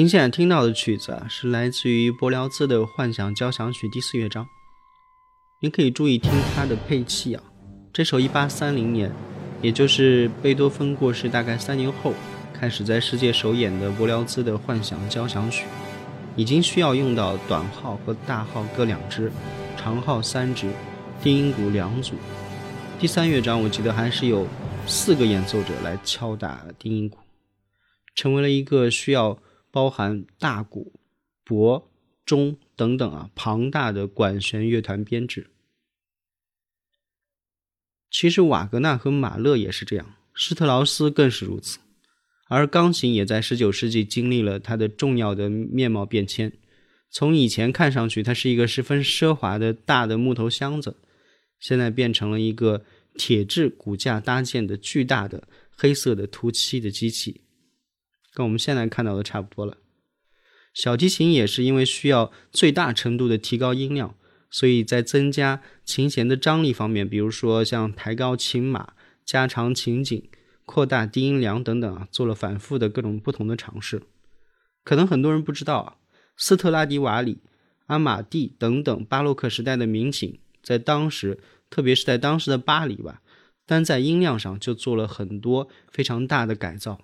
您现在听到的曲子啊，是来自于柏辽兹的《幻想交响曲》第四乐章。您可以注意听它的配器啊，这首1830年也就是贝多芬过世大概三年后，开始在世界首演的柏辽兹的幻想交响曲，已经需要用到短号和大号各两支，长号三支，定音鼓两组。第三乐章我记得还是有四个演奏者来敲打定音鼓，成为了一个需要包含大鼓、钹、钟等等啊庞大的管弦乐团编制。其实瓦格纳和马勒也是这样，施特劳斯更是如此。而钢琴也在19世纪经历了它的重要的面貌变迁。从以前看上去，它是一个十分奢华的大的木头箱子，现在变成了一个铁质骨架搭建的巨大的黑色的涂漆的机器，跟我们现在看到的差不多了。小提琴也是因为需要最大程度的提高音量。所以在增加琴弦的张力方面，比如说像抬高琴码、加长琴颈、扩大低音梁等等啊，做了反复的各种不同的尝试。可能很多人不知道啊，斯特拉迪瓦里、阿玛蒂等等巴洛克时代的名琴，在当时，特别是在当时的巴黎吧，单在音量上就做了很多非常大的改造。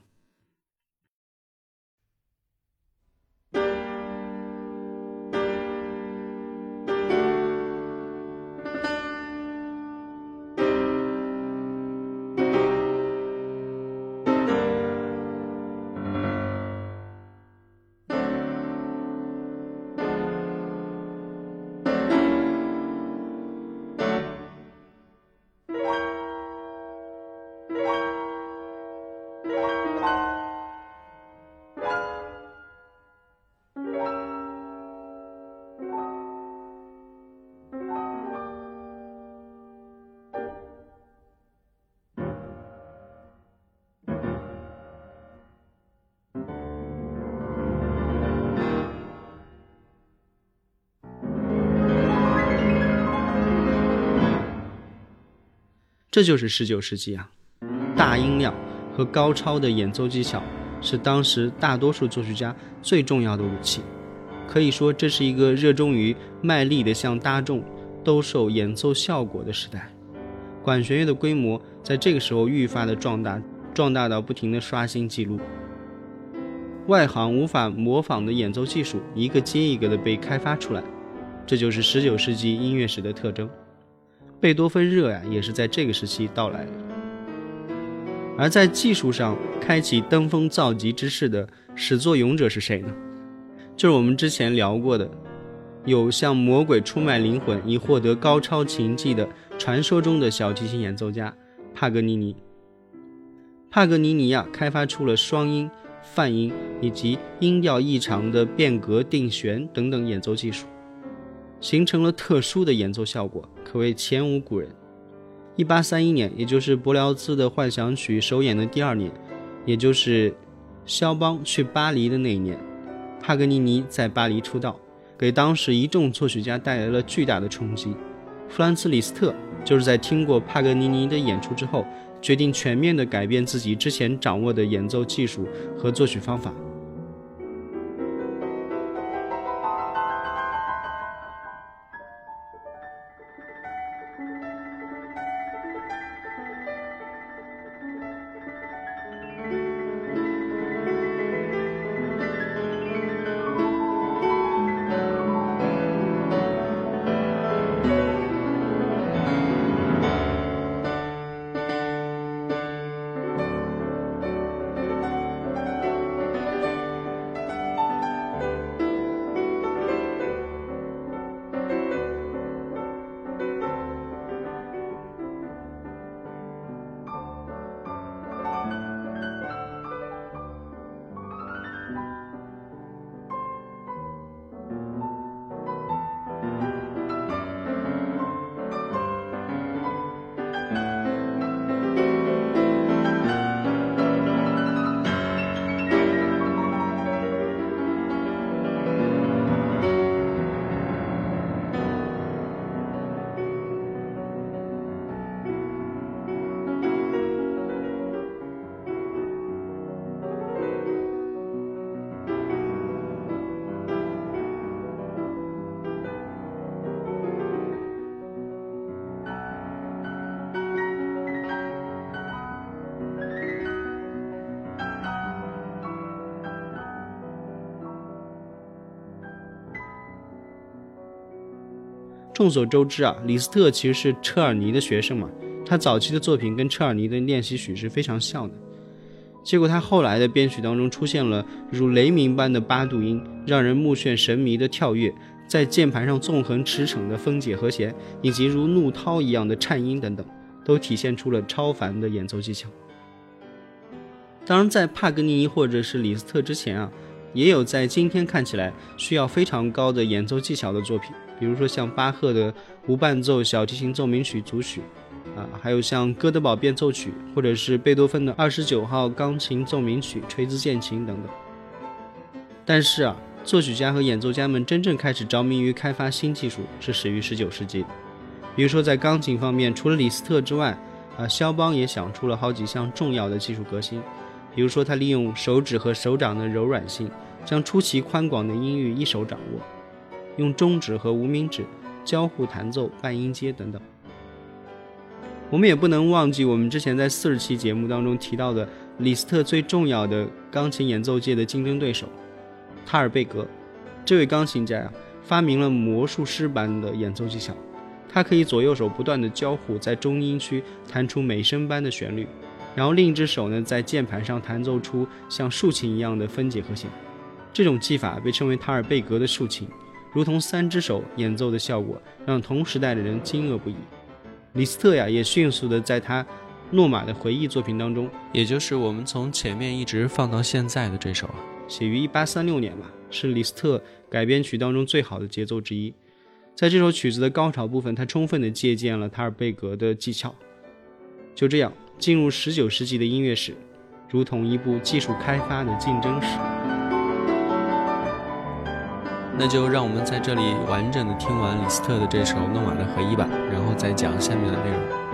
这就是十九世纪啊，大音量和高超的演奏技巧是当时大多数作曲家最重要的武器。可以说，这是一个热衷于卖力的向大众兜售演奏效果的时代。管弦乐的规模在这个时候愈发的壮大，壮大到不停的刷新记录。外行无法模仿的演奏技术，一个接一个的被开发出来，这就是十九世纪音乐史的特征。贝多芬热呀，也是在这个时期到来的。而在技术上开启登峰造极之势的始作俑者是谁呢？就是我们之前聊过的，有向魔鬼出卖灵魂以获得高超琴技的传说中的小提琴演奏家帕格尼尼。帕格尼尼呀，开发出了双音、泛音以及音调异常的变革定弦等等演奏技术。形成了特殊的演奏效果，可谓前无古人。一八三一年，也就是柏辽兹的幻想曲首演的第二年，也就是肖邦去巴黎的那一年，帕格尼尼在巴黎出道，给当时一众作曲家带来了巨大的冲击。弗兰茨·李斯特就是在听过帕格尼尼的演出之后，决定全面地改变自己之前掌握的演奏技术和作曲方法。众所周知啊，李斯特其实是车尔尼的学生嘛，他早期的作品跟车尔尼的练习曲是非常像的。结果他后来的编曲当中出现了如雷鸣般的八度音，让人目眩神迷的跳跃，在键盘上纵横驰骋的分解和弦，以及如怒涛一样的颤音等等，都体现出了超凡的演奏技巧。当然，在帕格尼尼或者是李斯特之前啊，也有在今天看起来需要非常高的演奏技巧的作品，比如说像巴赫的无伴奏小提琴奏鸣曲组曲。啊，还有像哥德堡变奏曲，或者是贝多芬的二十九号钢琴奏鸣曲、锤子键琴等等。但是啊，作曲家和演奏家们真正开始着迷于开发新技术，是始于十九世纪。比如说在钢琴方面，除了李斯特之外，啊，肖邦也想出了好几项重要的技术革新。比如说，他利用手指和手掌的柔软性，将出奇宽广的音域一手掌握；用中指和无名指交互弹奏半音阶等等。我们也不能忘记我们之前在四十期节目当中提到的李斯特最重要的钢琴演奏界的竞争对手塔尔贝格。这位钢琴家呀，发明了魔术师般的演奏技巧。他可以左右手不断的交互，在中音区弹出美声般的旋律，然后另一只手呢在键盘上弹奏出像竖琴一样的分解和弦。这种技法被称为塔尔贝格的竖琴，如同三只手演奏的效果，让同时代的人惊愕不已。李斯特呀，也迅速的在他诺马的回忆作品当中，也就是我们从前面一直放到现在的这首啊，写于一八三六年吧，是李斯特改编曲当中最好的节奏之一。在这首曲子的高潮部分，他充分的借鉴了塔尔贝格的技巧。就这样，进入十九世纪的音乐史，如同一部技术开发的竞争史。那就让我们在这里完整的听完李斯特的这首《诺瓦的回忆》吧，然后再讲下面的内容。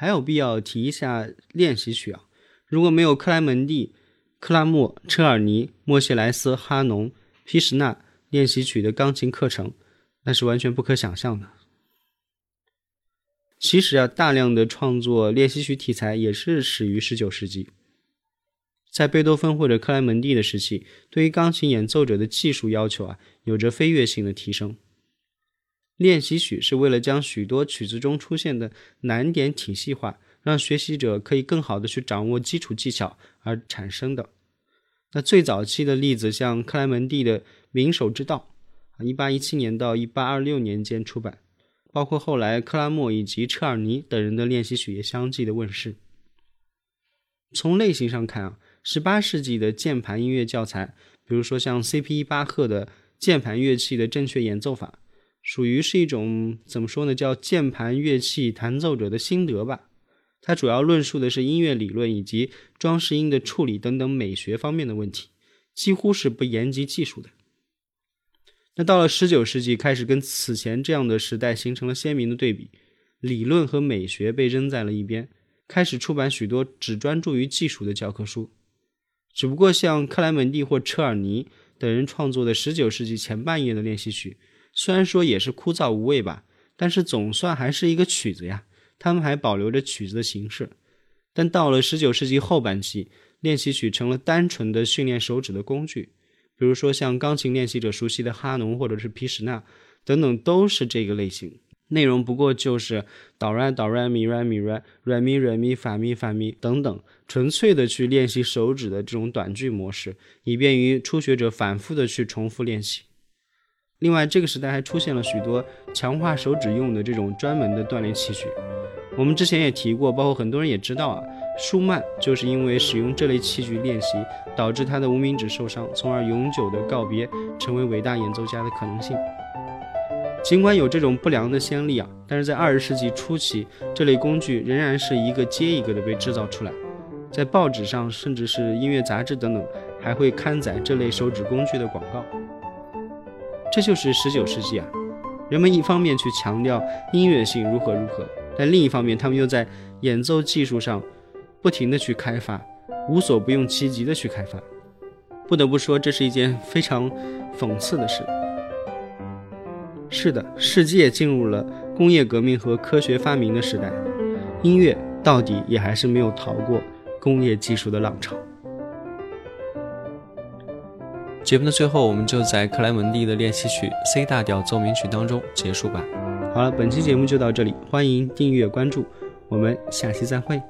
还有必要提一下练习曲啊。如果没有克莱门蒂、克拉默、车尔尼、莫谢莱斯、哈农、皮什纳练习曲的钢琴课程，那是完全不可想象的。其实啊，大量的创作练习曲题材也是始于十九世纪。在贝多芬或者克莱门蒂的时期，对于钢琴演奏者的技术要求啊，有着飞跃性的提升。练习曲是为了将许多曲子中出现的难点体系化，让学习者可以更好的去掌握基础技巧而产生的。那最早期的例子，像克莱门蒂的《名手之道》，啊，一八一七年到一八二六年间出版，包括后来克拉默以及车尔尼等人的练习曲也相继的问世。从类型上看啊。十八世纪的键盘音乐教材，比如说像 C.P. 巴赫的键盘乐器的正确演奏法，属于是一种怎么说呢？叫键盘乐器弹奏者的心得吧。它主要论述的是音乐理论以及装饰音的处理等等美学方面的问题，几乎是不言及技术的。那到了十九世纪，开始跟此前这样的时代形成了鲜明的对比，理论和美学被扔在了一边，开始出版许多只专注于技术的教科书。只不过像克莱门蒂或车尔尼等人创作的19世纪前半叶的练习曲，虽然说也是枯燥无味吧，但是总算还是一个曲子呀。他们还保留着曲子的形式。但到了19世纪后半期，练习曲成了单纯的训练手指的工具，比如说像钢琴练习者熟悉的哈农或者是皮什纳等等，都是这个类型。内容不过就是哆来哆来咪来咪来，来咪来咪发咪发咪等等，纯粹的去练习手指的这种短句模式，以便于初学者反复的去重复练习。另外，这个时代还出现了许多强化手指用的这种专门的锻炼器具。我们之前也提过，包括很多人也知道啊，舒曼就是因为使用这类器具练习，导致他的无名指受伤，从而永久的告别成为伟大演奏家的可能性。尽管有这种不良的先例啊，但是在二十世纪初期，这类工具仍然是一个接一个的被制造出来，在报纸上，甚至是音乐杂志等等，还会刊载这类手指工具的广告。这就是十九世纪啊，人们一方面去强调音乐性如何如何，但另一方面，他们又在演奏技术上不停的去开发，无所不用其极的去开发。不得不说，这是一件非常讽刺的事。是的，世界进入了工业革命和科学发明的时代，音乐到底也还是没有逃过工业技术的浪潮。节目的最后，我们就在克莱门蒂的练习曲 C 大调奏鸣曲当中结束吧。好了，本期节目就到这里，欢迎订阅关注，我们下期再会。